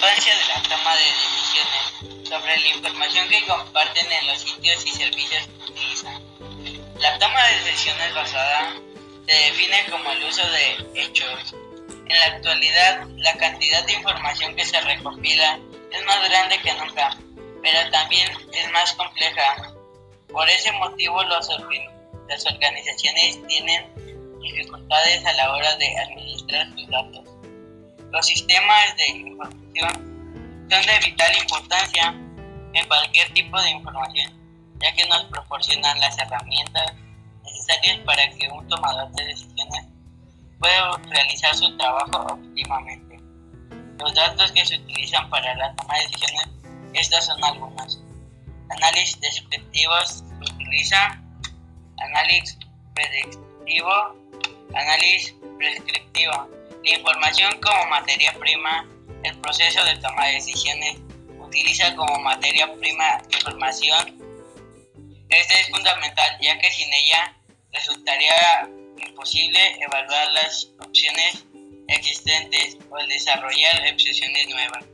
importancia de la toma de decisiones sobre la información que comparten en los sitios y servicios que utilizan. La toma de decisiones basada se define como el uso de hechos. En la actualidad, la cantidad de información que se recopila es más grande que nunca, pero también es más compleja. Por ese motivo, los las organizaciones tienen dificultades a la hora de administrar sus datos. Los sistemas de información son de vital importancia en cualquier tipo de información, ya que nos proporcionan las herramientas necesarias para que un tomador de decisiones pueda realizar su trabajo óptimamente. Los datos que se utilizan para la toma de decisiones, estas son algunas. Análisis descriptivos se utiliza análisis predictivo, análisis prescriptivo. La información como materia prima, el proceso de toma de decisiones utiliza como materia prima información. Este es fundamental ya que sin ella resultaría imposible evaluar las opciones existentes o desarrollar opciones nuevas.